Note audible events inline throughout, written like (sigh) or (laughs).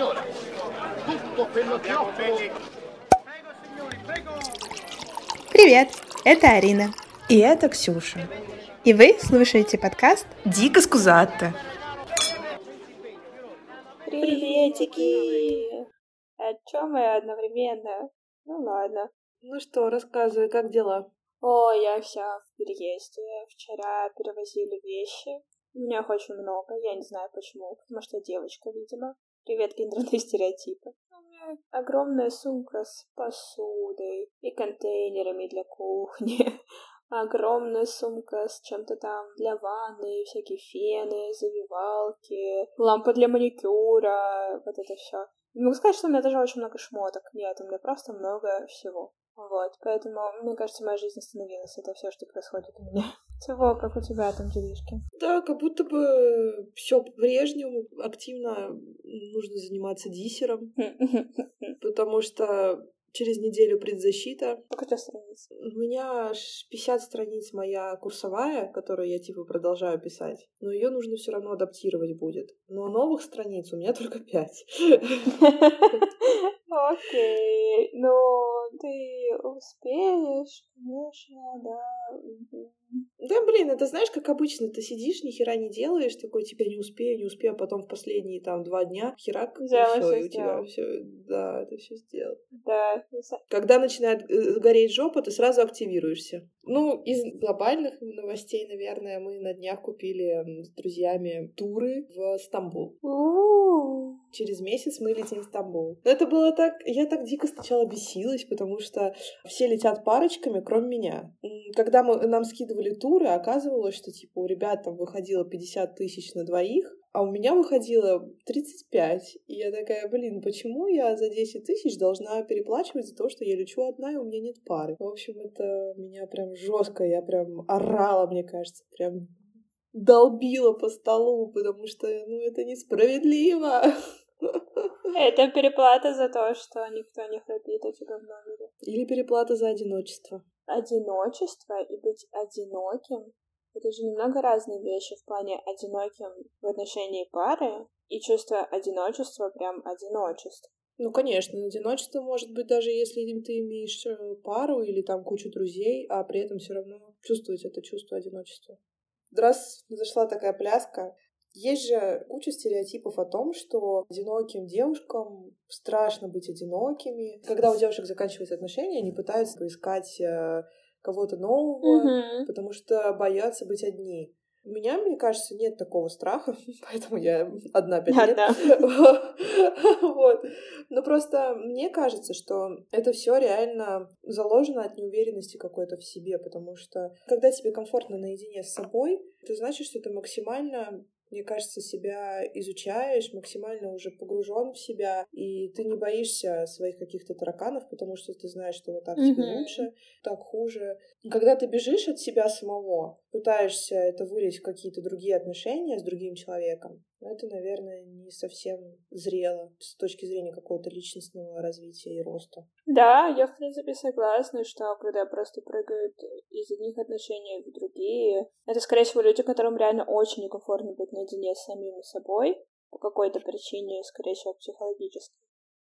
signora. Tutto quello che offro... Привет, это Арина. И это Ксюша. И вы слушаете подкаст Дико скузатто. Приветики! О чем мы одновременно? Ну ладно. Ну что, рассказывай, как дела? О, я вся в переезде. Вчера перевозили вещи. У меня их очень много, я не знаю почему, потому что я девочка, видимо. Привет, гендерные стереотипы. У меня огромная сумка с посудой и контейнерами для кухни. (laughs) Огромная сумка с чем-то там для ванны, всякие фены, завивалки, лампа для маникюра, вот это все. Не могу сказать, что у меня даже очень много шмоток. Нет, у меня просто много всего. Вот, поэтому, мне кажется, моя жизнь остановилась. Это все, что происходит у меня. (laughs) Чего, как у тебя там делишки? Да, как будто бы все по-прежнему. Активно нужно заниматься диссером, (laughs) потому что через неделю предзащита. Сколько у тебя страниц? У меня 50 страниц моя курсовая, которую я типа продолжаю писать, но ее нужно все равно адаптировать будет. Но новых страниц у меня только 5. (laughs) Окей, ну ты успеешь, конечно, да. Да, блин, это знаешь, как обычно, ты сидишь, ни хера не делаешь, такой, тебя не успею, не успею, а потом в последние там два дня херак, Взяла, и все, и у тебя все, да, ты все сделал. Да, Когда начинает э, гореть жопа, ты сразу активируешься. Ну, из глобальных новостей, наверное, мы на днях купили с друзьями туры в Стамбул. Через месяц мы летим в Стамбул. Но это было так... Я так дико сначала бесилась, потому что все летят парочками, кроме меня. Когда мы, нам скидывали туры, оказывалось, что, типа, у ребят там выходило 50 тысяч на двоих, а у меня выходило 35. И я такая, блин, почему я за 10 тысяч должна переплачивать за то, что я лечу одна, и у меня нет пары? В общем, это меня прям жестко, я прям орала, мне кажется, прям долбила по столу, потому что, ну, это несправедливо. (laughs) Это переплата за то, что никто не храпит у тебя в номере. Или переплата за одиночество. Одиночество и быть одиноким — это же немного разные вещи в плане одиноким в отношении пары и чувство одиночества прям одиночество. Ну, конечно, одиночество может быть даже если ты имеешь пару или там кучу друзей, а при этом все равно чувствовать это чувство одиночества. Раз зашла такая пляска, есть же куча стереотипов о том, что одиноким девушкам страшно быть одинокими. Когда у девушек заканчиваются отношения, они пытаются поискать э, кого-то нового, потому что боятся быть одни. У меня, мне кажется, нет такого страха, (laughs) поэтому я одна пять лет. (laughs) Вот. Но просто мне кажется, что это все реально заложено от неуверенности какой-то в себе, потому что когда тебе комфортно наедине с собой, это значит, что ты максимально мне кажется, себя изучаешь, максимально уже погружен в себя, и ты не боишься своих каких-то тараканов, потому что ты знаешь, что вот так тебе Мгм. лучше, так хуже. Когда ты бежишь от себя самого, пытаешься это вылить в какие-то другие отношения с другим человеком, это, наверное, не совсем зрело с точки зрения какого-то личностного развития и роста. Да, я в принципе согласна, что когда просто прыгают из одних отношений в другие, это, скорее всего, люди, которым реально очень некомфортно быть наедине с самим собой по какой-то причине, скорее всего, психологической.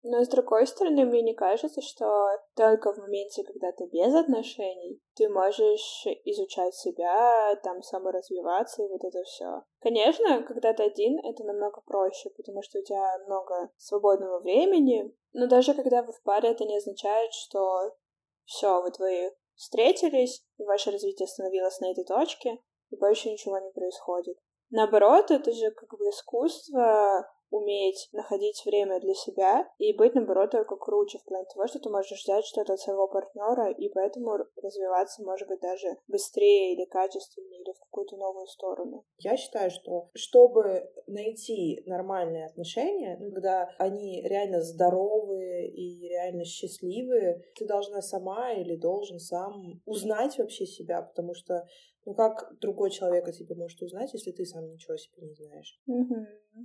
Но с другой стороны, мне не кажется, что только в моменте, когда ты без отношений, ты можешь изучать себя, там саморазвиваться и вот это все. Конечно, когда ты один, это намного проще, потому что у тебя много свободного времени. Но даже когда вы в паре, это не означает, что все, вот вы встретились, и ваше развитие остановилось на этой точке, и больше ничего не происходит. Наоборот, это же как бы искусство уметь находить время для себя и быть, наоборот, только круче в плане того, что ты можешь ждать что-то от своего партнера, и поэтому развиваться, может быть, даже быстрее или качественнее, или в какую-то новую сторону. Я считаю, что чтобы найти нормальные отношения, ну, когда они реально здоровые и реально счастливые, ты должна сама или должен сам узнать вообще себя, потому что ну как другой человек о тебе может узнать, если ты сам ничего о себе не знаешь?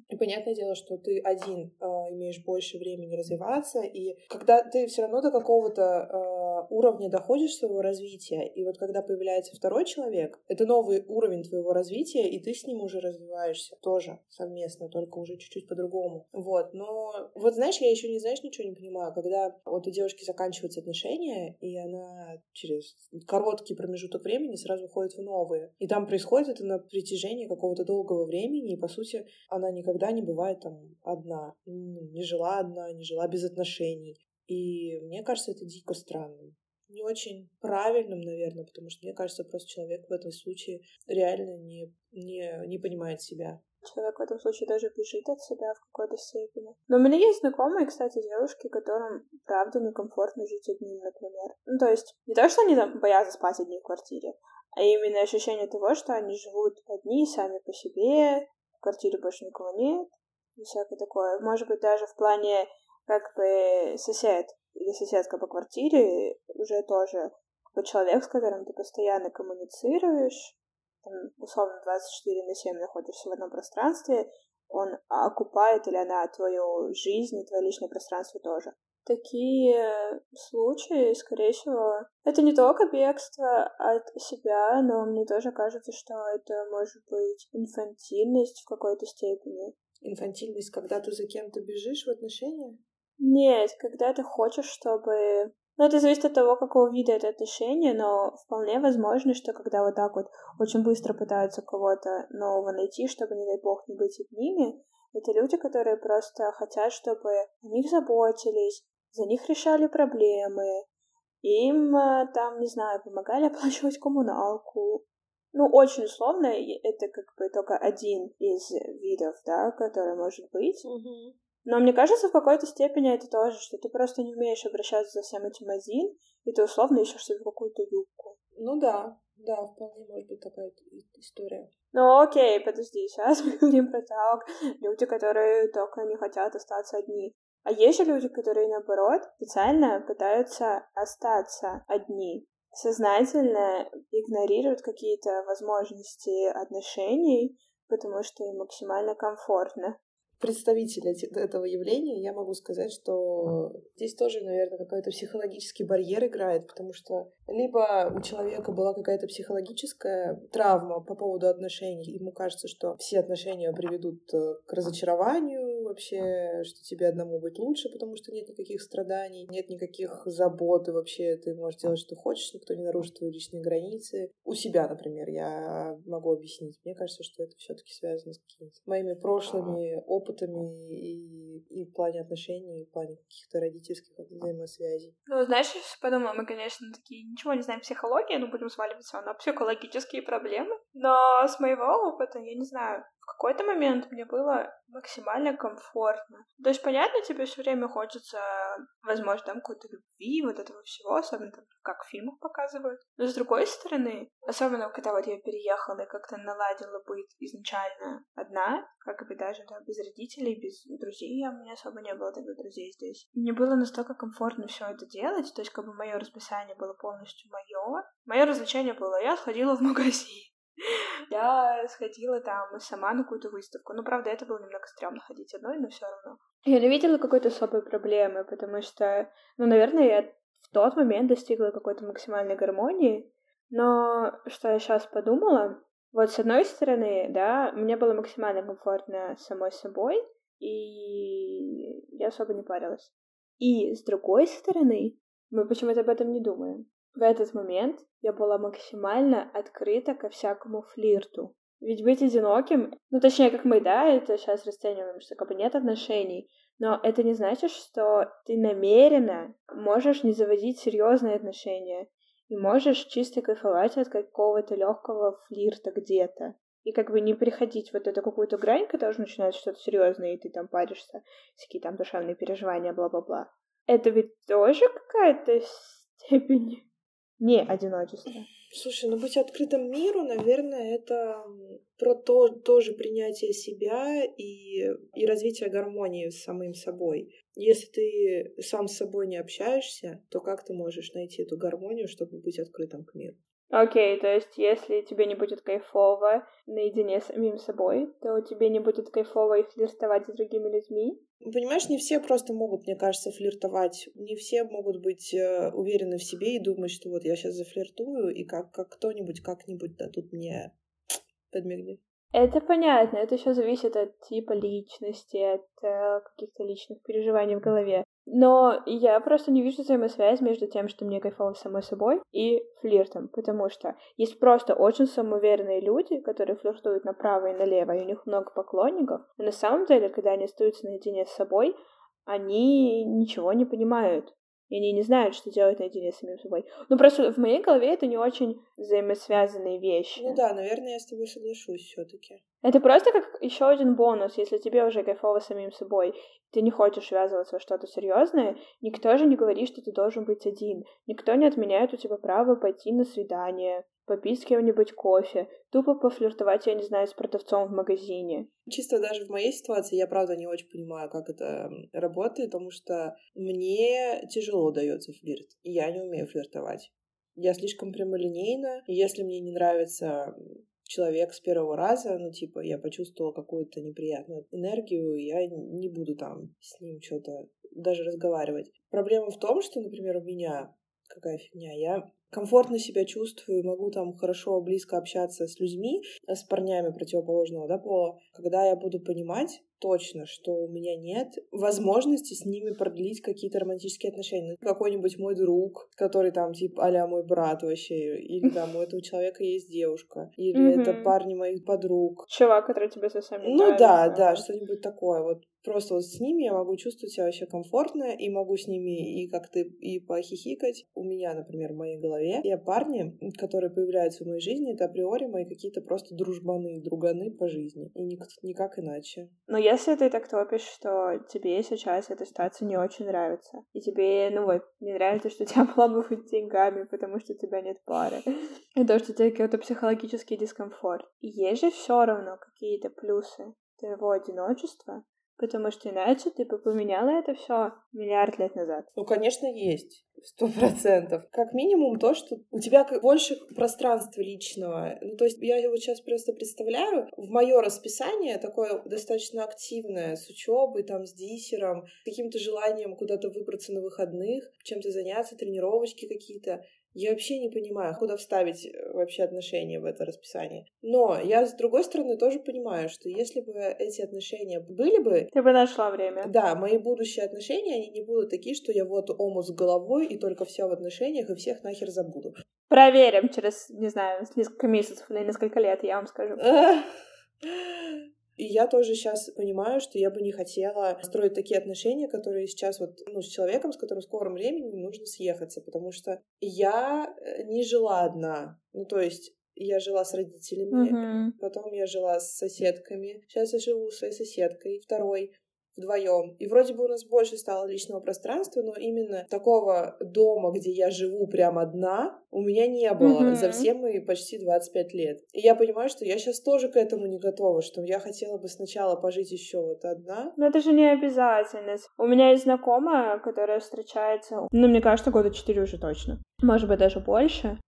И понятное дело, что ты один э, имеешь больше времени развиваться, и когда ты все равно до какого-то какого-то уровня доходишь своего развития, и вот когда появляется второй человек, это новый уровень твоего развития, и ты с ним уже развиваешься тоже совместно, только уже чуть-чуть по-другому. Вот, но вот знаешь, я еще не знаешь, ничего не понимаю, когда вот у девушки заканчиваются отношения, и она через короткий промежуток времени сразу уходит в новые. И там происходит это на протяжении какого-то долгого времени, и по сути она никогда не бывает там одна, не жила одна, не жила без отношений. И мне кажется, это дико странным. Не очень правильным, наверное, потому что мне кажется, просто человек в этом случае реально не, не, не понимает себя. Человек в этом случае даже бежит от себя в какой-то степени. Но у меня есть знакомые, кстати, девушки, которым правда некомфортно жить одним, например. Ну, то есть, не то, что они там боятся спать одни в квартире, а именно ощущение того, что они живут одни, сами по себе, в квартире больше никого нет, и всякое такое. Может быть, даже в плане как бы сосед или соседка по квартире уже тоже как бы человек, с которым ты постоянно коммуницируешь, там, условно 24 на 7 находишься в одном пространстве, он окупает или она твою жизнь и твое личное пространство тоже. Такие случаи, скорее всего, это не только бегство от себя, но мне тоже кажется, что это может быть инфантильность в какой-то степени. Инфантильность, когда ты за кем-то бежишь в отношениях? Нет, когда ты хочешь, чтобы... Ну, это зависит от того, какого вида это отношения, но вполне возможно, что когда вот так вот очень быстро пытаются кого-то нового найти, чтобы, не дай бог, не быть одними, это люди, которые просто хотят, чтобы о них заботились, за них решали проблемы, им э, там, не знаю, помогали (laughs) оплачивать коммуналку. Ну, очень условно, это как бы только один из видов, да, который может быть. Угу. Но мне кажется, в какой-то степени это тоже, что ты просто не умеешь обращаться за всем этим один, и ты условно ищешь себе какую-то юбку. Ну да, да, вполне может быть такая история. Ну окей, подожди, сейчас мы (laughs) говорим про так. Люди, которые только не хотят остаться одни. А есть же люди, которые, наоборот, специально пытаются остаться одни, сознательно игнорируют какие-то возможности отношений, потому что им максимально комфортно представитель этого явления, я могу сказать, что здесь тоже, наверное, какой-то психологический барьер играет, потому что либо у человека была какая-то психологическая травма по поводу отношений, ему кажется, что все отношения приведут э, к разочарованию вообще, что тебе одному быть лучше, потому что нет никаких страданий, нет никаких забот, и вообще ты можешь делать, что хочешь, никто не нарушит твои личные границы. У себя, например, я могу объяснить. Мне кажется, что это все таки связано с какими-то моими прошлыми опытами и, и в плане отношений, и в плане каких-то родительских взаимосвязей. Ну, знаешь, я подумала, мы, конечно, такие ничего не знаем психологии, но будем сваливаться на психологические проблемы. Но с моего опыта, я не знаю, какой-то момент мне было максимально комфортно. То есть, понятно, тебе все время хочется, возможно, там какой-то любви, вот этого всего, особенно там, как в фильмах показывают. Но с другой стороны, особенно когда вот я переехала и как-то наладила быть изначально одна, как бы даже да, без родителей, без друзей, а у меня особо не было тогда друзей здесь. Мне было настолько комфортно все это делать, то есть как бы мое расписание было полностью мое. Мое развлечение было, я сходила в магазин. (laughs) Я сходила там сама на какую-то выставку. Ну, правда, это было немного стрёмно ходить одной, но все равно. Я не видела какой-то особой проблемы, потому что, ну, наверное, я в тот момент достигла какой-то максимальной гармонии. Но что я сейчас подумала, вот с одной стороны, да, мне было максимально комфортно самой собой, и я особо не парилась. И с другой стороны, мы почему-то об этом не думаем. В этот момент я была максимально открыта ко всякому флирту. Ведь быть одиноким, ну точнее, как мы, да, это сейчас расцениваем, что как бы нет отношений, но это не значит, что ты намеренно можешь не заводить серьезные отношения и можешь чисто кайфовать от какого-то легкого флирта где-то. И как бы не переходить вот эту какую-то грань, когда уже начинается что-то серьезное, и ты там паришься, всякие там душевные переживания, бла-бла-бла. Это ведь тоже какая-то степень не одиночество. Слушай, ну быть открытым миру, наверное, это про то тоже принятие себя и, и развитие гармонии с самим собой. Если ты сам с собой не общаешься, то как ты можешь найти эту гармонию, чтобы быть открытым к миру? Окей, okay, то есть если тебе не будет кайфово наедине с самим собой, то тебе не будет кайфово и флиртовать с другими людьми? Понимаешь, не все просто могут, мне кажется, флиртовать. Не все могут быть э, уверены в себе и думать, что вот я сейчас зафлиртую, и как, как кто-нибудь как-нибудь да тут мне подмигнет. Это понятно, это еще зависит от типа личности, от э, каких-то личных переживаний в голове. Но я просто не вижу взаимосвязь между тем, что мне кайфово самой собой, и флиртом, потому что есть просто очень самоуверенные люди, которые флиртуют направо и налево, и у них много поклонников, но на самом деле, когда они остаются наедине с собой, они ничего не понимают и они не знают, что делать наедине с самим собой. Ну, просто в моей голове это не очень взаимосвязанные вещи. Ну да, наверное, я с тобой соглашусь все таки Это просто как еще один бонус, если тебе уже кайфово самим собой, ты не хочешь связываться во что-то серьезное, никто же не говорит, что ты должен быть один. Никто не отменяет у тебя право пойти на свидание, попить с кем-нибудь кофе, тупо пофлиртовать, я не знаю, с продавцом в магазине. Чисто даже в моей ситуации я, правда, не очень понимаю, как это работает, потому что мне тяжело дается флирт, и я не умею флиртовать. Я слишком прямолинейна, и если мне не нравится человек с первого раза, ну, типа, я почувствовала какую-то неприятную энергию, я не буду там с ним что-то даже разговаривать. Проблема в том, что, например, у меня какая фигня, я комфортно себя чувствую, могу там хорошо, близко общаться с людьми, э, с парнями противоположного да, пола, когда я буду понимать точно, что у меня нет возможности с ними продлить какие-то романтические отношения. Ну, какой-нибудь мой друг, который там, типа, а мой брат вообще, или там у этого человека есть девушка, или это парни моих подруг. Чувак, который тебе совсем не Ну да, да, что-нибудь такое. Вот просто вот с ними я могу чувствовать себя вообще комфортно, и могу с ними и как-то и похихикать. У меня, например, в моей голове те парни, которые появляются в моей жизни, это априори мои какие-то просто дружбаны, друганы по жизни. И ник- никак иначе. Но если ты так топишь, что тебе сейчас эта ситуация не очень нравится, и тебе, ну вот, не нравится, что тебя (laughs) обламывают деньгами, потому что у тебя нет пары, (laughs) и то, что у тебя какой-то психологический дискомфорт. Есть же все равно какие-то плюсы твоего одиночества, Потому что иначе ты бы поменяла это все миллиард лет назад. Ну, конечно, есть. Сто процентов. Как минимум то, что у тебя больше пространства личного. Ну, то есть я вот сейчас просто представляю, в мое расписание такое достаточно активное, с учебой, там, с диссером, каким-то желанием куда-то выбраться на выходных, чем-то заняться, тренировочки какие-то. Я вообще не понимаю, куда вставить э, вообще отношения в это расписание. Но я, с другой стороны, тоже понимаю, что если бы эти отношения были бы... Ты бы нашла время. Да, мои будущие отношения, они не будут такие, что я вот ому с головой и только все в отношениях, и всех нахер забуду. Проверим через, не знаю, несколько месяцев или несколько лет, я вам скажу. И я тоже сейчас понимаю, что я бы не хотела строить такие отношения, которые сейчас вот, ну, с человеком, с которым в скором времени нужно съехаться, потому что я э, не жила одна. Ну, то есть я жила с родителями, mm-hmm. потом я жила с соседками, сейчас я живу с своей соседкой второй вдвоем. И вроде бы у нас больше стало личного пространства, но именно такого дома, где я живу прям одна, у меня не было mm-hmm. за все мои почти 25 лет. И я понимаю, что я сейчас тоже к этому не готова, что я хотела бы сначала пожить еще вот одна. Но это же не обязательно. У меня есть знакомая, которая встречается, ну, мне кажется, года 4 уже точно. Может быть, даже больше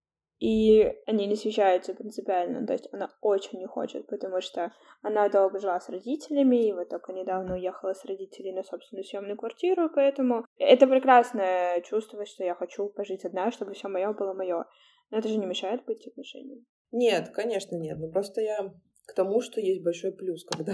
и они не съезжаются принципиально, то есть она очень не хочет, потому что она долго жила с родителями, и вот только недавно уехала с родителей на собственную съемную квартиру, поэтому это прекрасное чувство, что я хочу пожить одна, чтобы все мое было мое. Но это же не мешает быть отношениям. Нет, конечно, нет. Но просто я к тому, что есть большой плюс, когда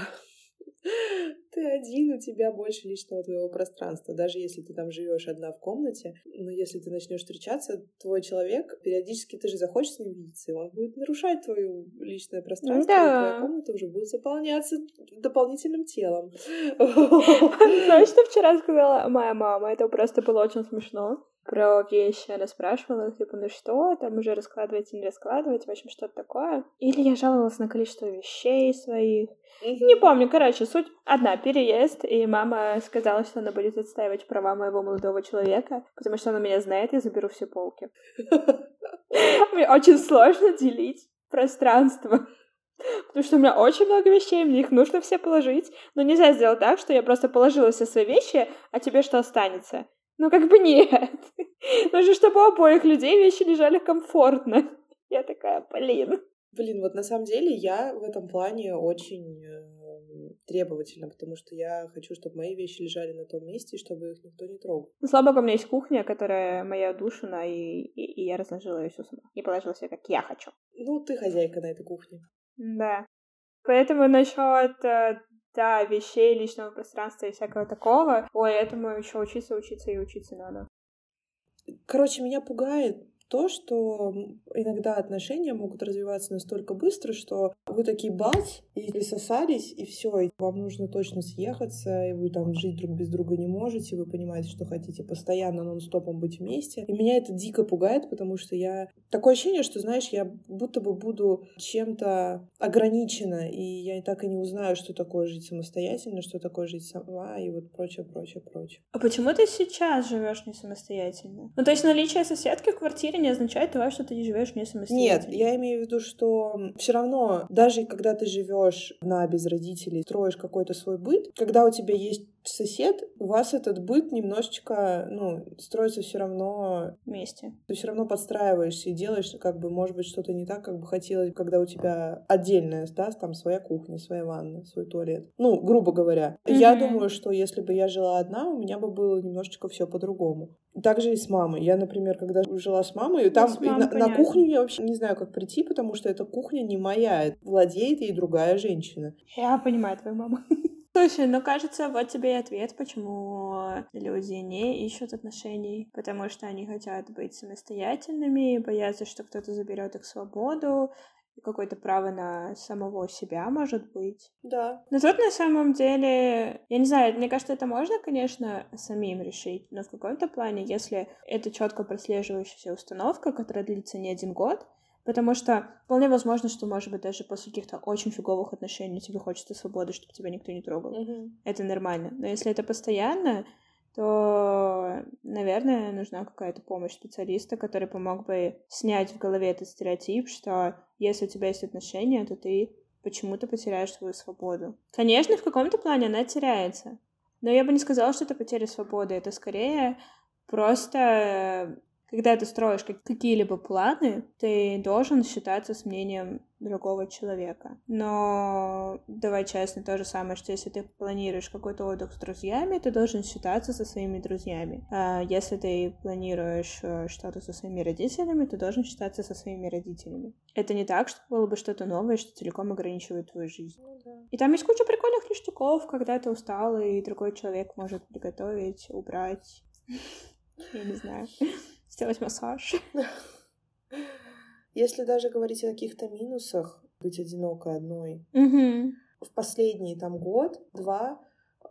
(laughs) ты один, у тебя больше личного твоего пространства. Даже если ты там живешь одна в комнате, но если ты начнешь встречаться, твой человек, периодически ты же захочешь с ним видеться, и он будет нарушать твое личное пространство, да. и твоя комната уже будет заполняться дополнительным телом. (laughs) (laughs) Знаешь, что вчера сказала моя мама? Это просто было очень смешно про вещи. Она спрашивала, типа, ну что, там уже раскладывать или не раскладывать, в общем, что-то такое. Или я жаловалась на количество вещей своих. Не помню, короче, суть одна, переезд, и мама сказала, что она будет отстаивать права моего молодого человека, потому что она меня знает, я заберу все полки. (laughs) Мне очень сложно делить пространство. Потому что у меня очень много вещей, мне их нужно все положить. Но нельзя сделать так, что я просто положила все свои вещи, а тебе что останется? Ну, как бы нет. (laughs) Нужно, чтобы у обоих людей вещи лежали комфортно. (laughs) Я такая, блин. Блин, вот на самом деле я в этом плане очень э, требовательна, потому что я хочу, чтобы мои вещи лежали на том месте, и чтобы их никто не трогал. Ну, слава богу, у меня есть кухня, которая моя душина, и, и, и я разложила ее всю сама. И положила себе, как я хочу. Ну, ты хозяйка на этой кухне. Да. Поэтому насчет э, да, вещей, личного пространства и всякого такого, ой, этому еще учиться, учиться и учиться надо. Короче, меня пугает то, что иногда отношения могут развиваться настолько быстро, что вы такие бац, и присосались, и все, и вам нужно точно съехаться, и вы там жить друг без друга не можете, вы понимаете, что хотите постоянно нон-стопом быть вместе. И меня это дико пугает, потому что я... Такое ощущение, что, знаешь, я будто бы буду чем-то ограничена, и я так и не узнаю, что такое жить самостоятельно, что такое жить сама, и вот прочее, прочее, прочее. А почему ты сейчас живешь не самостоятельно? Ну, то есть наличие соседки в квартире не означает что ты живешь не самостоятельно. Нет, я имею в виду, что все равно, даже когда ты живешь на без родителей, строишь какой-то свой быт, когда у тебя есть сосед, у вас этот быт немножечко, ну, строится все равно вместе. Ты все равно подстраиваешься и делаешь, как бы, может быть, что-то не так, как бы хотелось, когда у тебя отдельная, да, там своя кухня, своя ванна, свой туалет. Ну, грубо говоря. Mm-hmm. Я думаю, что если бы я жила одна, у меня бы было немножечко все по-другому. Также и с мамой. Я, например, когда жила с мамой, ну, там на, на кухню я вообще не знаю, как прийти, потому что эта кухня не моя, владеет ей другая женщина. Я понимаю твою маму. (laughs) Слушай, ну кажется, вот тебе и ответ, почему люди не ищут отношений, потому что они хотят быть самостоятельными, боятся, что кто-то заберет их свободу, какое-то право на самого себя, может быть. Да. Но тут на самом деле, я не знаю, мне кажется, это можно, конечно, самим решить, но в каком-то плане, если это четко прослеживающаяся установка, которая длится не один год, Потому что вполне возможно, что, может быть, даже после каких-то очень фиговых отношений тебе хочется свободы, чтобы тебя никто не трогал. Mm-hmm. Это нормально. Но если это постоянно, то, наверное, нужна какая-то помощь специалиста, который помог бы снять в голове этот стереотип, что если у тебя есть отношения, то ты почему-то потеряешь свою свободу. Конечно, в каком-то плане она теряется. Но я бы не сказала, что это потеря свободы. Это скорее просто когда ты строишь какие-либо планы, ты должен считаться с мнением другого человека. Но давай честно, то же самое, что если ты планируешь какой-то отдых с друзьями, ты должен считаться со своими друзьями. А если ты планируешь э, что-то со своими родителями, ты должен считаться со своими родителями. Это не так, что было бы что-то новое, что целиком ограничивает твою жизнь. Ну, да. И там есть куча прикольных ништяков, когда ты устал, и другой человек может приготовить, убрать. (laughs) Я не знаю сделать массаж. (laughs) Если даже говорить о каких-то минусах, быть одинокой одной, угу. в последний там год-два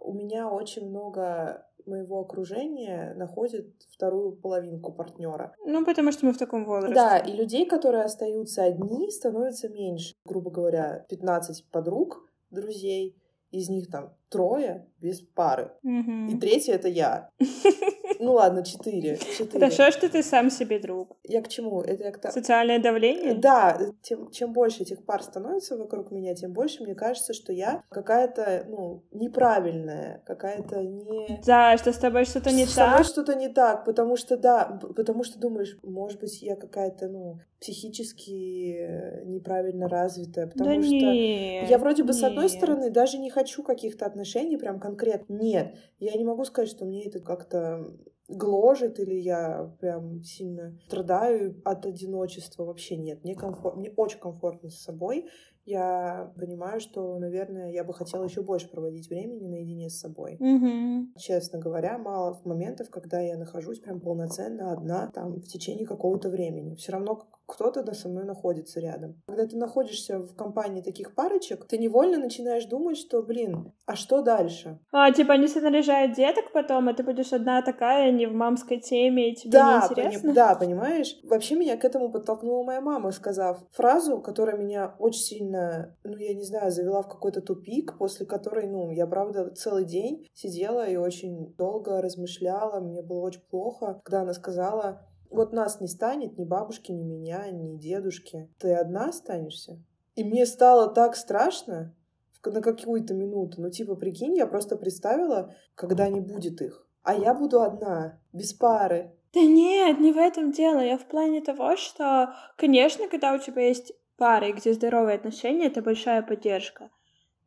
у меня очень много моего окружения находит вторую половинку партнера. Ну, потому что мы в таком возрасте. Да, и людей, которые остаются одни, становится меньше. Грубо говоря, 15 подруг, друзей, из них там трое без пары. Угу. И третья это я. (laughs) Ну ладно, четыре. Хорошо, что ты сам себе друг. Я к чему? Это я к... Социальное давление? Да, тем, чем больше этих пар становится вокруг меня, тем больше мне кажется, что я какая-то, ну, неправильная, какая-то не... Да, что с тобой что-то не с так. С тобой что-то не так, потому что, да, потому что думаешь, может быть, я какая-то, ну, психически неправильно развитая, потому да что нет, я вроде бы нет. с одной стороны даже не хочу каких-то отношений прям конкретно. Нет, я не могу сказать, что мне это как-то гложет или я прям сильно страдаю от одиночества. Вообще нет, мне, комфорт, мне очень комфортно с собой. Я понимаю, что, наверное, я бы хотела еще больше проводить времени наедине с собой. Угу. Честно говоря, мало моментов, когда я нахожусь прям полноценно одна там в течение какого-то времени. Все равно кто-то со мной находится рядом. Когда ты находишься в компании таких парочек, ты невольно начинаешь думать, что, блин, а что дальше? А, типа они наряжают деток потом, а ты будешь одна такая, не в мамской теме, и тебе да, неинтересно? Пони- да, понимаешь? Вообще меня к этому подтолкнула моя мама, сказав фразу, которая меня очень сильно, ну, я не знаю, завела в какой-то тупик, после которой, ну, я, правда, целый день сидела и очень долго размышляла, мне было очень плохо, когда она сказала, вот нас не станет, ни бабушки, ни меня, ни дедушки. Ты одна останешься? И мне стало так страшно на какую-то минуту. Ну, типа, прикинь, я просто представила, когда не будет их. А я буду одна, без пары. Да нет, не в этом дело. Я в плане того, что, конечно, когда у тебя есть пары, где здоровые отношения, это большая поддержка.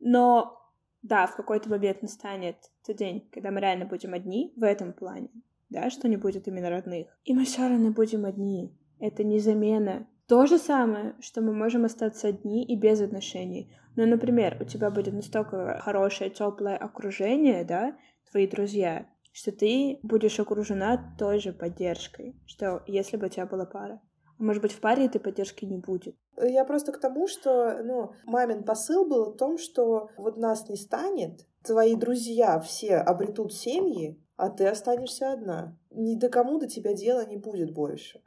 Но да, в какой-то момент настанет тот день, когда мы реально будем одни в этом плане, да, что не будет именно родных. И мы все равно будем одни. Это не замена. То же самое, что мы можем остаться одни и без отношений. Ну, например, у тебя будет настолько хорошее, теплое окружение, да, твои друзья, что ты будешь окружена той же поддержкой, что если бы у тебя была пара. Может быть, в паре этой поддержки не будет. Я просто к тому, что, ну, мамин посыл был в том, что вот нас не станет, твои друзья все обретут семьи, а ты останешься одна. Ни до кому до тебя дела не будет больше.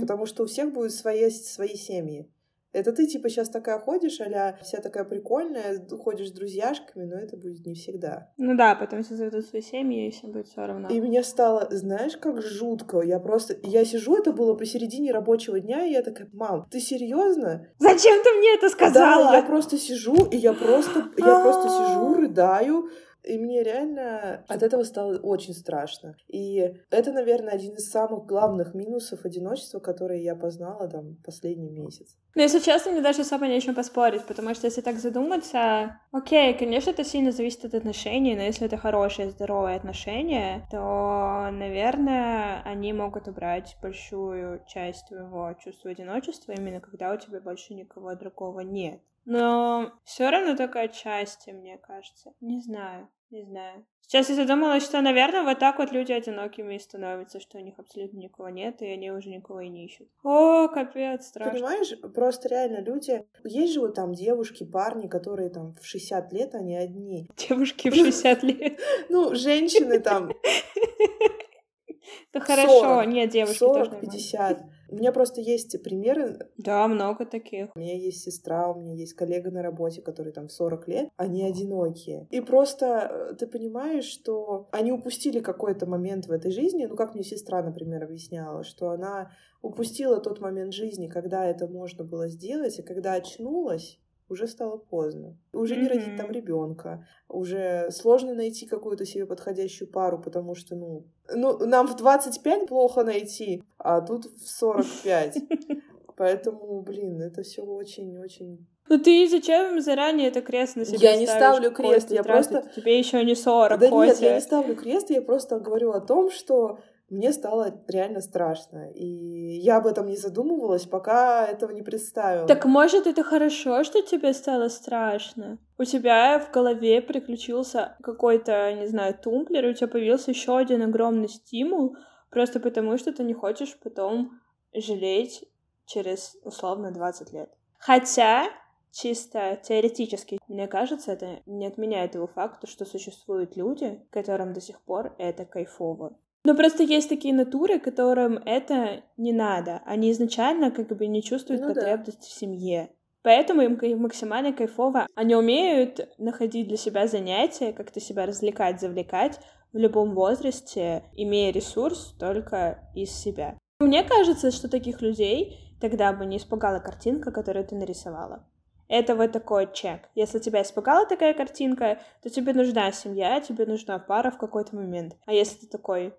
Потому что у всех будут свои, свои семьи. Это ты, типа, сейчас такая ходишь, а вся такая прикольная, ходишь с друзьяшками, но это будет не всегда. Ну да, потом все заведут свои семьи, и всем будет все равно. И мне стало, знаешь, как жутко. Я просто... Я сижу, это было посередине рабочего дня, и я такая, мам, ты серьезно? Зачем ты мне это сказала? Да, я просто сижу, и я просто, я просто сижу, (gasps) рыдаю, и мне реально от этого стало очень страшно. И это, наверное, один из самых главных минусов одиночества, которые я познала там последний месяц. Ну, если честно, мне даже особо нечем поспорить, потому что если так задуматься, окей, конечно, это сильно зависит от отношений, но если это хорошие, здоровые отношения, то, наверное, они могут убрать большую часть твоего чувства одиночества, именно когда у тебя больше никого другого нет. Но все равно только отчасти, мне кажется. Не знаю, не знаю. Сейчас я задумалась, что, наверное, вот так вот люди одинокими и становятся, что у них абсолютно никого нет, и они уже никого и не ищут. О, капец, страшно. Понимаешь, просто реально люди... Есть же вот там девушки, парни, которые там в 60 лет, они одни. (laughs) Девушки в 60 лет. (laughs) Ну, женщины там (laughs) Да хорошо, нет, девушки тоже 40, нормально. 50. У меня просто есть примеры. Да, много таких. У меня есть сестра, у меня есть коллега на работе, который там в 40 лет. Они одинокие. И просто э, ты понимаешь, что они упустили какой-то момент в этой жизни. Ну, как мне сестра, например, объясняла, что она упустила тот момент жизни, когда это можно было сделать, и когда очнулась, уже стало поздно. Уже не родить там ребенка, уже сложно найти какую-то себе подходящую пару, потому что, ну, ну, нам в 25 плохо найти, а тут в 45. (laughs) Поэтому, блин, это все очень-очень... Ну ты зачем заранее это крест на себя Я не ставлю крест, я просто- Тебе еще не 40, Да нет, я не ставлю крест, я просто говорю о том, что мне стало реально страшно. И я об этом не задумывалась, пока этого не представила. Так может это хорошо, что тебе стало страшно? У тебя в голове приключился какой-то, не знаю, тумблер, и у тебя появился еще один огромный стимул, просто потому что ты не хочешь потом жалеть через условно 20 лет. Хотя, чисто теоретически, мне кажется, это не отменяет того факта, что существуют люди, которым до сих пор это кайфово. Но просто есть такие натуры, которым это не надо. Они изначально как бы не чувствуют Ну да. потребность в семье. Поэтому им максимально кайфово. Они умеют находить для себя занятия, как-то себя развлекать, завлекать в любом возрасте, имея ресурс только из себя. Мне кажется, что таких людей тогда бы не испугала картинка, которую ты нарисовала. Это вот такой чек. Если тебя испугала такая картинка, то тебе нужна семья, тебе нужна пара в какой-то момент. А если ты такой,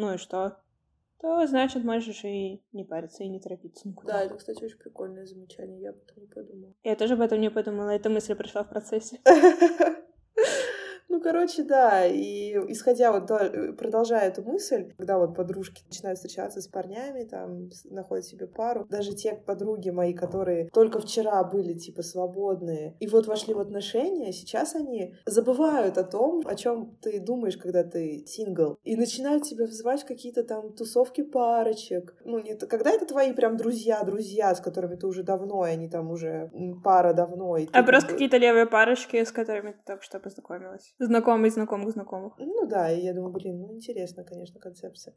ну и что? То значит можешь и не париться, и не торопиться никуда. Да, это, кстати, очень прикольное замечание, я об этом не подумала. Я тоже об этом не подумала, эта мысль пришла в процессе. (laughs) Ну, короче, да, и исходя вот, продолжая эту мысль, когда вот подружки начинают встречаться с парнями, там, находят себе пару, даже те подруги мои, которые только вчера были, типа, свободные, и вот вошли в отношения, сейчас они забывают о том, о чем ты думаешь, когда ты сингл, и начинают тебя вызывать какие-то там тусовки парочек. Ну, не, когда это твои прям друзья-друзья, с которыми ты уже давно, и они там уже пара давно, и А как просто бы- какие-то левые парочки, с которыми ты только что познакомилась. Знакомые знакомых знакомых. Ну да, и я думаю, блин, ну интересно, конечно, концепция.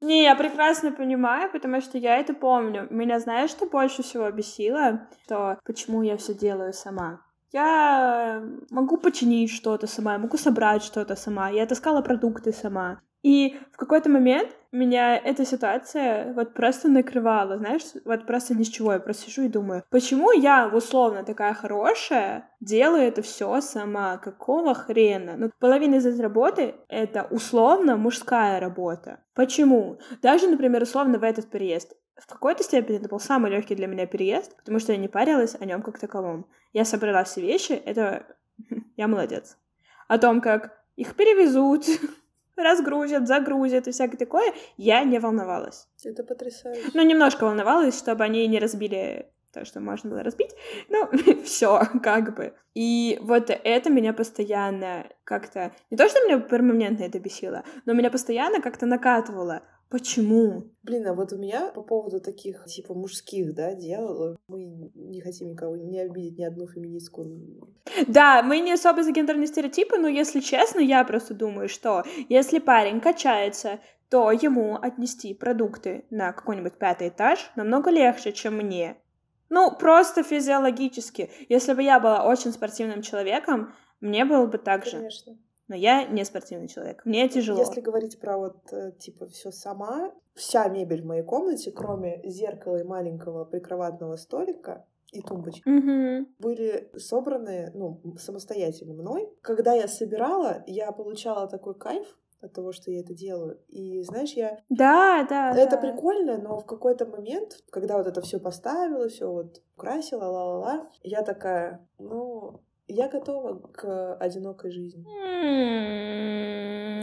Не, я прекрасно понимаю, потому что я это помню. Меня знаешь, что больше всего бесило? Что почему я все делаю сама? Я могу починить что-то сама, я могу собрать что-то сама, я таскала продукты сама. И в какой-то момент меня эта ситуация вот просто накрывала, знаешь, вот просто ни с чего. Я просто сижу и думаю, почему я условно такая хорошая, делаю это все сама? Какого хрена? Ну, половина из этой работы — это условно мужская работа. Почему? Даже, например, условно в этот переезд. В какой-то степени это был самый легкий для меня переезд, потому что я не парилась о нем как таковом. Я собрала все вещи, это (laughs) я молодец. О том, как их перевезут, (laughs) разгрузят, загрузят и всякое такое, я не волновалась. Это потрясающе. Ну, немножко волновалась, чтобы они не разбили то, что можно было разбить. Ну, (laughs) все, как бы. И вот это меня постоянно как-то... Не то, что меня перманентно это бесило, но меня постоянно как-то накатывало. Почему? Блин, а вот у меня по поводу таких, типа, мужских, да, дел, мы не хотим никого не обидеть, ни одну феминистку. Да, мы не особо за гендерные стереотипы, но, если честно, я просто думаю, что если парень качается, то ему отнести продукты на какой-нибудь пятый этаж намного легче, чем мне. Ну, просто физиологически. Если бы я была очень спортивным человеком, мне было бы так же. Конечно. Но я не спортивный человек. Мне тяжело. Если говорить про вот, э, типа, все сама, вся мебель в моей комнате, кроме зеркала и маленького прикроватного столика, и тумбочки Мгм. были собраны ну, самостоятельно мной. Когда я собирала, я получала такой кайф от того, что я это делаю. И знаешь, я Да, да. это да. прикольно, но в какой-то момент, когда вот это все поставила, все вот украсила, ла-ла-ла, я такая, ну, я готова к одинокой жизни.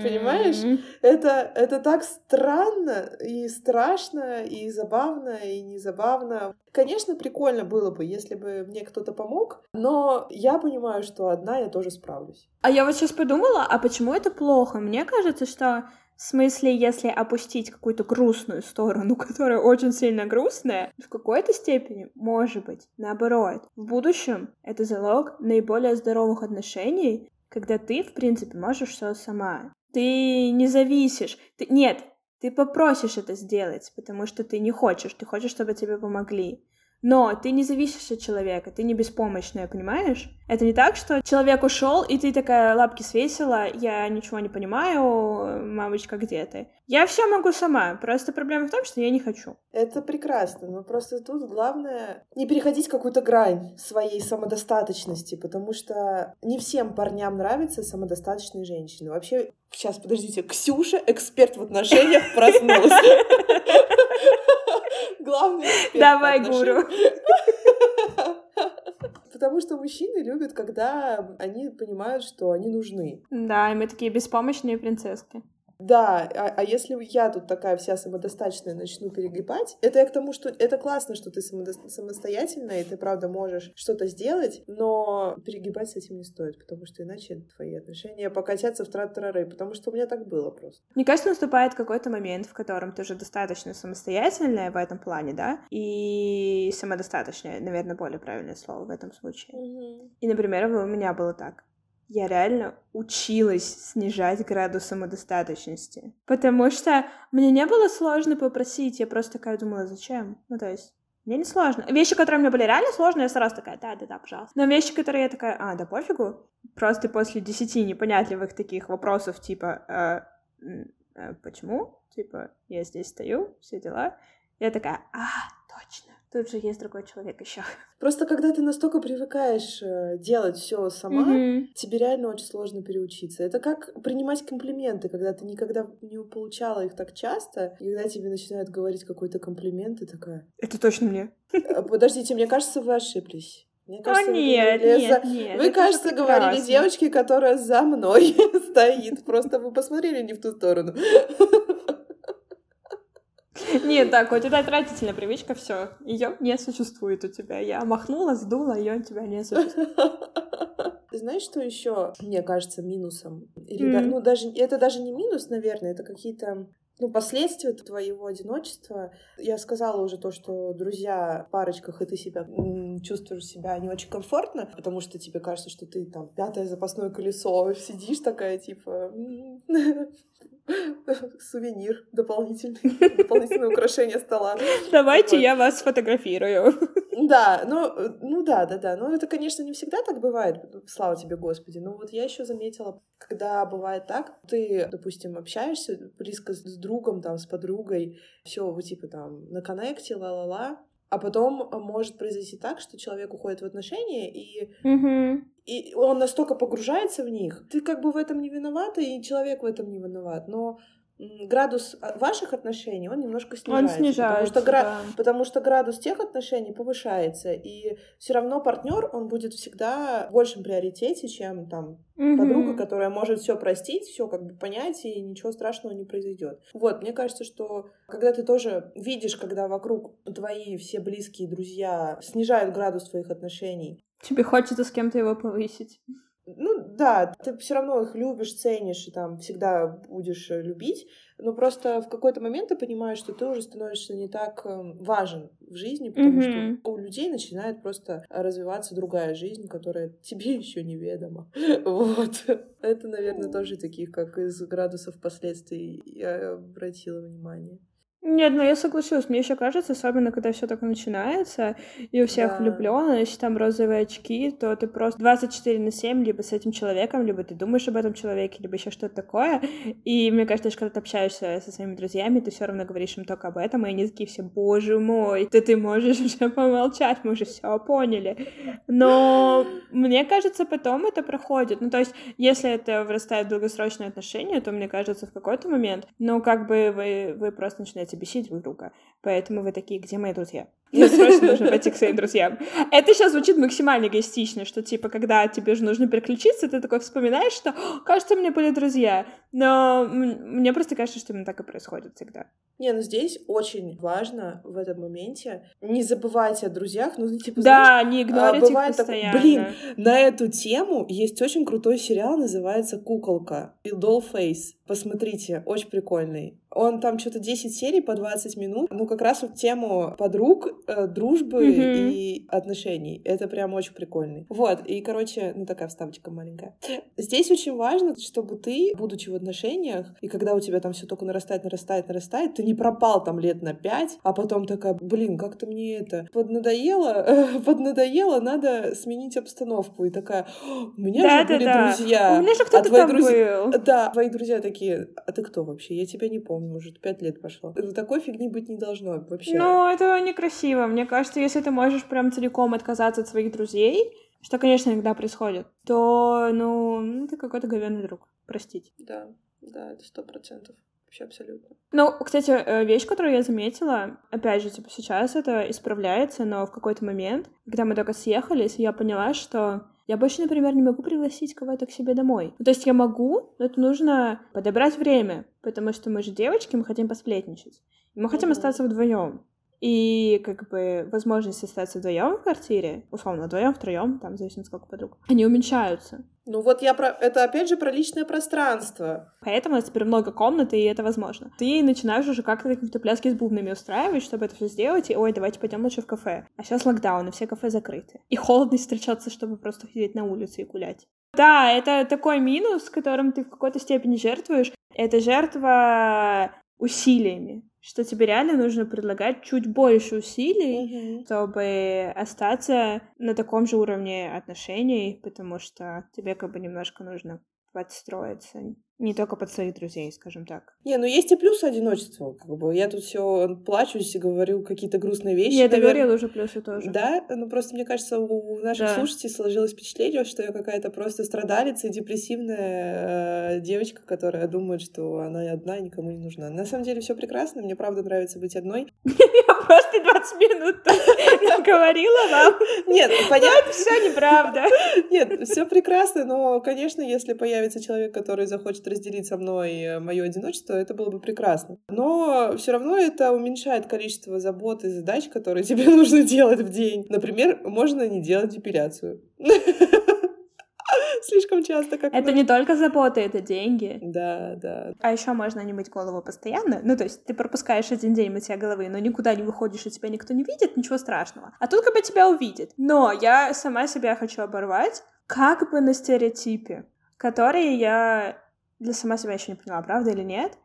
Понимаешь? М. Это, это так странно и страшно, и забавно, и незабавно. Конечно, прикольно было бы, если бы мне кто-то помог, но я понимаю, что одна я тоже справлюсь. А я вот сейчас подумала, а почему это плохо? Мне кажется, что в смысле, если опустить какую-то грустную сторону, (laughs) которая очень сильно грустная, в какой-то степени, может быть, наоборот. В будущем это залог наиболее здоровых отношений, когда ты, в принципе, можешь все сама. Ты не зависишь. Ты... Нет, ты попросишь это сделать, потому что ты не хочешь, ты хочешь, чтобы тебе помогли. Но ты не зависишь от человека, ты не беспомощная, понимаешь? Это не так, что человек ушел, и ты такая лапки свесила, я ничего не понимаю, мамочка, где ты? Я все могу сама, просто проблема в том, что я не хочу. Это прекрасно, но просто тут главное не переходить какую-то грань своей самодостаточности, потому что не всем парням нравятся самодостаточные женщины. Вообще, сейчас, подождите, Ксюша, эксперт в отношениях, проснулась. (laughs) Главный эксперт Давай, гуру. (laughs) Потому что мужчины любят, когда они понимают, что они нужны. Да, и мы такие беспомощные принцесски. Да, а, а если я тут такая вся самодостаточная начну перегибать, это я к тому, что это классно, что ты самодо- самостоятельная, и ты правда можешь что-то сделать, но перегибать с этим не стоит, потому что иначе твои отношения покатятся в трат-тарары, потому что у меня так было просто. Мне кажется, наступает какой-то момент, в котором ты уже достаточно самостоятельная в этом плане, да? И самодостаточная, наверное, более правильное слово в этом случае. И, например, у меня было так. Я реально училась снижать градус самодостаточности. Потому что мне не было сложно попросить, я просто такая думала, зачем? Ну, то есть, мне не сложно. Вещи, которые мне были реально сложные, я сразу такая, да, да, да, пожалуйста. Но вещи, которые я такая, а, да пофигу. Просто после десяти непонятливых таких вопросов, типа, «А, м, а почему? Типа, я здесь стою, все дела. Я такая, а, точно. Тут же есть другой человек еще. (laughs) Просто когда ты настолько привыкаешь э, делать все сама, тебе реально очень сложно переучиться. Это как принимать комплименты, когда ты никогда не получала их так часто, и когда тебе начинают говорить какой-то комплимент, ты такая, Это точно мне. «Э, подождите, мне кажется, вы ошиблись. Мне О, кажется, вы нет, говорили нет, за- нет. Вы, кажется, говорили прекрасно. девочке, которая за мной (laughs) стоит. Просто вы посмотрели не в ту сторону. Нет, так, вот это отвратительная привычка, все. Ее не существует у тебя. Я махнула, сдула, ее у тебя не существует. Ты знаешь, что еще, мне кажется, минусом? Или, М. ну, даже, это даже не минус, наверное, это какие-то ну, последствия твоего одиночества. Я сказала уже то, что друзья в парочках, и ты себя чувствуешь себя не очень комфортно, потому что тебе кажется, что ты там пятое запасное колесо, сидишь такая, типа, (laughs) (laughs) сувенир дополнительный, дополнительное украшение стола. Давайте Вот. я вас сфотографирую. Да, ну, ну да, да, да. Ну, это, конечно, не всегда так бывает, слава тебе, Господи. Но вот я еще заметила, когда бывает так, ты, допустим, общаешься близко с другом, там, с подругой, все, вы типа там на коннекте, ла-ла-ла, а потом может произойти так, что человек уходит в отношения, и, и он настолько погружается в них, ты как бы в этом не виновата, и человек в этом не виноват, но градус ваших отношений, он немножко снижается. Он снижается, потому что, гра... да. потому что градус тех отношений повышается, и все равно партнер, он будет всегда в большем приоритете, чем там Мгм. подруга, которая может все простить, все как бы понять, и ничего страшного не произойдет. Вот, мне кажется, что когда ты тоже видишь, когда вокруг твои все близкие друзья снижают градус твоих отношений, Тебе хочется с кем-то его повысить. ну да, ты все равно их любишь, ценишь и там всегда будешь э, любить, но просто в какой-то момент ты понимаешь, что ты уже становишься не так эм, важен в жизни, потому Мгм. что у людей начинает просто развиваться другая жизнь, которая тебе (laughs) еще неведома. Вот. Это, наверное, тоже таких, как из градусов последствий я обратила внимание. Нет, ну я соглашусь. Мне еще кажется, особенно когда все только начинается, и у всех Да. влюбленность, там розовые очки, то ты просто 24 на 7 либо с этим человеком, либо ты думаешь об этом человеке, либо еще что-то такое. И мне кажется, что когда ты общаешься со своими друзьями, ты все равно говоришь им только об этом, и они такие все, боже мой, да ты можешь уже помолчать, мы уже все поняли. Но мне кажется, потом это проходит. Ну, то есть, если это вырастает в долгосрочные отношения, то мне кажется, в какой-то момент, ну, как бы вы, вы просто начинаете бесить друг друга. Поэтому вы такие, где мои друзья? Мне срочно нужно пойти к своим друзьям. Это сейчас звучит максимально эгоистично, что, типа, когда тебе же нужно переключиться, ты такой вспоминаешь, что, «О, кажется, у меня были друзья. Но мне просто кажется, что именно так и происходит всегда. Не, ну здесь очень важно в этом моменте не забывать о друзьях, ну, типа, знаешь, Да, не игнорить их бывает такое, постоянно. блин, На эту тему есть очень крутой сериал, называется «Куколка» «Dollface». Посмотрите, очень прикольный. Он там что-то 10 серий по 20 минут. Ну, как раз вот тему подруг, э, дружбы Мгм. и отношений. Это прям очень прикольный. Вот, и, короче, ну, такая вставочка маленькая. Здесь очень важно, чтобы ты, будучи в отношениях, и когда у тебя там все только нарастает, нарастает, нарастает, ты не пропал там лет на пять, а потом такая, блин, как-то мне это поднадоело, (laughs) поднадоело, надо сменить обстановку. И такая, «О, у меня же были Да-да-да. друзья. У меня же а кто-то твои там друзья... был. Да, твои друзья такие, а ты кто вообще? Я тебя не помню, уже пять лет прошло. Такой фигни быть не должно вообще. Ну, это некрасиво. Мне кажется, если ты можешь прям целиком отказаться от своих друзей, что, конечно, иногда происходит, то, ну, ну, ты какой-то говенный друг. Простите. Да, да, это сто процентов. Вообще абсолютно. Ну, кстати, э, вещь, которую я заметила, опять же, типа, сейчас это исправляется, но в какой-то момент, когда мы только съехались, я поняла, что я больше, например, не могу пригласить кого-то к себе домой. Ну, то есть я могу, но это нужно подобрать время, потому что мы же девочки, мы хотим посплетничать. Мы хотим остаться вдвоем. И как бы возможность остаться вдвоем в квартире, условно, вдвоем, втроем, там, зависит сколько подруг, они уменьшаются. Ну вот я про... Это опять же про личное пространство. Поэтому у нас теперь много комнат, и это возможно. Ты начинаешь уже как-то какие-то пляски с бубнами устраивать, чтобы это все сделать, и ой, давайте пойдем лучше в кафе. А сейчас локдаун, и все кафе закрыты. И холодно встречаться, чтобы просто сидеть на улице и гулять. Да, это такой минус, которым ты в какой-то степени жертвуешь. Это жертва усилиями, что тебе реально нужно предлагать чуть больше усилий, чтобы остаться на таком же уровне отношений, потому что тебе как бы немножко нужно подстроиться. Не только под своих друзей, скажем так. Не, ну есть и плюсы одиночества. Как бы я тут все плачусь и говорю какие-то грустные вещи. Я наверное. договорила уже плюсы тоже. Да, ну просто мне кажется, у наших Да. слушателей сложилось впечатление, что я какая-то просто страдалица и депрессивная э, девочка, которая думает, что она одна и никому не нужна. На самом деле все прекрасно, мне правда нравится быть одной. (laughs) Я просто 20 минут говорила вам. Нет, понятно, все неправда. нет, все прекрасно, но, конечно, если появится человек, который захочет разделить со мной мое одиночество, это было бы прекрасно. Но все равно это уменьшает количество забот и задач, которые (laughs) тебе нужно делать в день. Например, можно не делать депиляцию. (laughs) Слишком часто, как Это не только забота, это деньги. Да, да. А еще можно не мыть голову постоянно. Ну, то есть ты пропускаешь один день мытья головы, но никуда не выходишь, и тебя никто не видит, ничего страшного. А тут как бы тебя увидят. Но я сама себя хочу оборвать как бы на стереотипе, которые я для сама себя еще не поняла, правда или нет.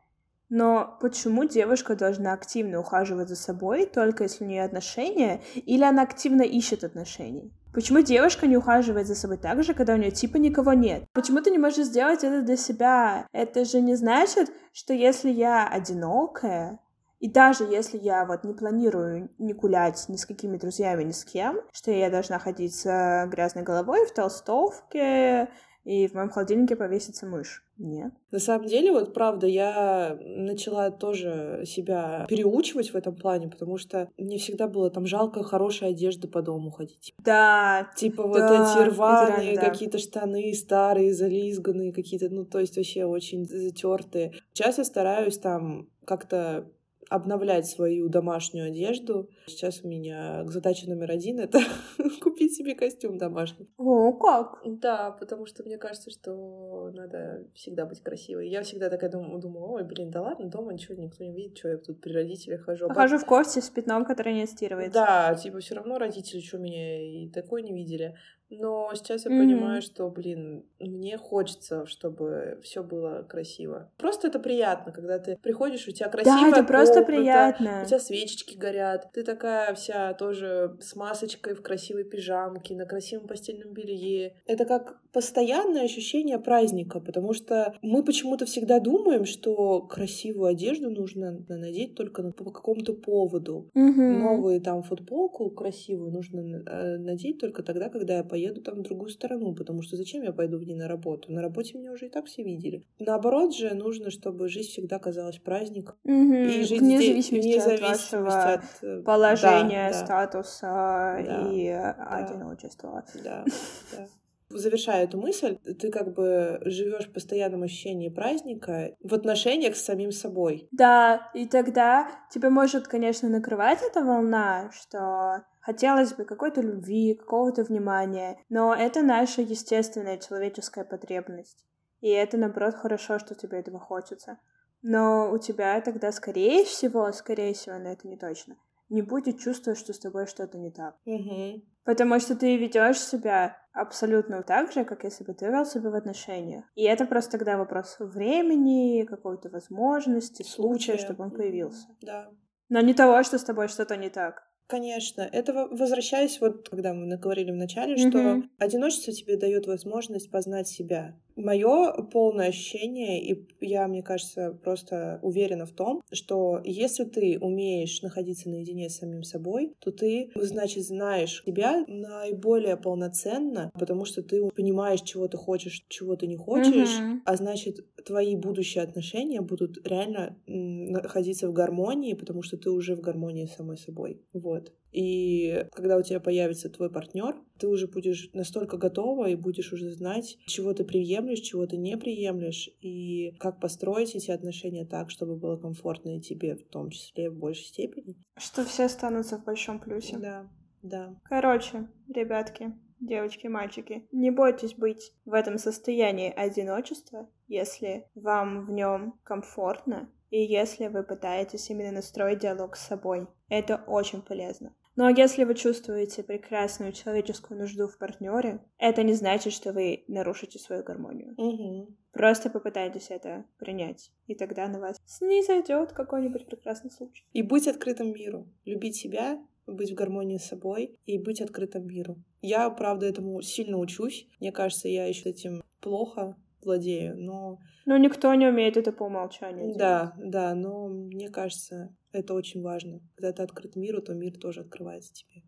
Но почему девушка должна активно ухаживать за собой, только если у нее отношения, или она активно ищет отношений? Почему девушка не ухаживает за собой так же, когда у нее типа никого нет? Почему ты не можешь сделать это для себя? Это же не значит, что если я одинокая, и даже если я вот не планирую не гулять ни с какими друзьями, ни с кем, что я должна ходить с э, грязной головой в толстовке, и в моем холодильнике повесится мышь. Нет. На самом деле, вот правда, я начала тоже себя переучивать в этом плане, потому что мне всегда было там жалко хорошей одежды по дому ходить. Да. Типа вот да, эти рваные да. какие-то штаны старые, зализганные какие-то, ну то есть вообще очень затертые. Сейчас я стараюсь там как-то обновлять свою домашнюю одежду. Сейчас у меня задача номер один — это (laughs) купить себе костюм домашний. О, как? Да, потому что мне кажется, что надо всегда быть красивой. Я всегда такая думаю, думаю ой, блин, да ладно, дома ничего никто не видит, что я тут при родителях хожу. А хожу в кофте с пятном, который не стирывается. Да, типа все равно родители, что меня и такой не видели. Но сейчас я mm-hmm. понимаю, что, блин, мне хочется, чтобы все было красиво. Просто это приятно, когда ты приходишь, у тебя красивая Да, это просто комната, приятно. У тебя свечечки горят, ты такая вся тоже с масочкой в красивой пижамке, на красивом постельном белье. Это как постоянное ощущение праздника, потому что мы почему-то всегда думаем, что красивую одежду нужно надеть только по какому-то поводу. Mm-hmm. Новую там футболку красивую нужно э, надеть только тогда, когда я поеду там в другую сторону, потому что зачем я пойду в ней на работу? На работе меня уже и так все видели. Наоборот же, нужно, чтобы жизнь всегда казалась праздником. Угу. И жить вне зависимости, вне от зависимости вашего от э, положения, да, да, статуса Да, и да. одиночества. да, да. (laughs) Завершая эту мысль, ты как бы живешь в постоянном ощущении праздника в отношениях с самим собой. Да, и тогда тебя может, конечно, накрывать эта волна, что хотелось бы какой-то любви, какого-то внимания, но это наша естественная человеческая потребность. И это, наоборот, хорошо, что тебе этого хочется. Но у тебя тогда, скорее всего, скорее всего, но это не точно, не будет чувства, что с тобой что-то не так. Угу. Потому что ты ведешь себя абсолютно так же, как если бы ты вел себя в отношениях. И это просто тогда вопрос времени, какой-то возможности, случая, чтобы он появился. Да. Но не того, что с тобой что-то не так. Конечно, это возвращаясь вот, когда мы говорили в начале, что Мгм. одиночество тебе дает возможность познать себя. Мое полное ощущение, и я, мне кажется, просто уверена в том, что если ты умеешь находиться наедине с самим собой, то ты, значит, знаешь себя наиболее полноценно, потому что ты понимаешь, чего ты хочешь, чего ты не хочешь, Мгм. а значит, твои будущие отношения будут реально находиться в гармонии, потому что ты уже в гармонии с самой собой. Вот. И когда у тебя появится твой партнер, ты уже будешь настолько готова и будешь уже знать, чего ты приемлешь, чего ты не приемлешь, и как построить эти отношения так, чтобы было комфортно и тебе, в том числе в большей степени. Что все останутся в большом плюсе. Да, да. Короче, ребятки, девочки, мальчики, не бойтесь быть в этом состоянии одиночества, если вам в нем комфортно и если вы пытаетесь именно настроить диалог с собой. Это очень полезно. Но если вы чувствуете прекрасную человеческую нужду в партнере, это не значит, что вы нарушите свою гармонию. Угу. Просто попытайтесь это принять, и тогда на вас снизойдет какой-нибудь прекрасный случай. И быть открытым миру. Любить себя, быть в гармонии с собой и быть открытым миру. Я, правда, этому сильно учусь. Мне кажется, я еще этим плохо владею, но... Но никто не умеет это по умолчанию. делать. Да, да, но мне кажется, это очень важно. Когда ты открыт миру, то мир тоже открывается тебе.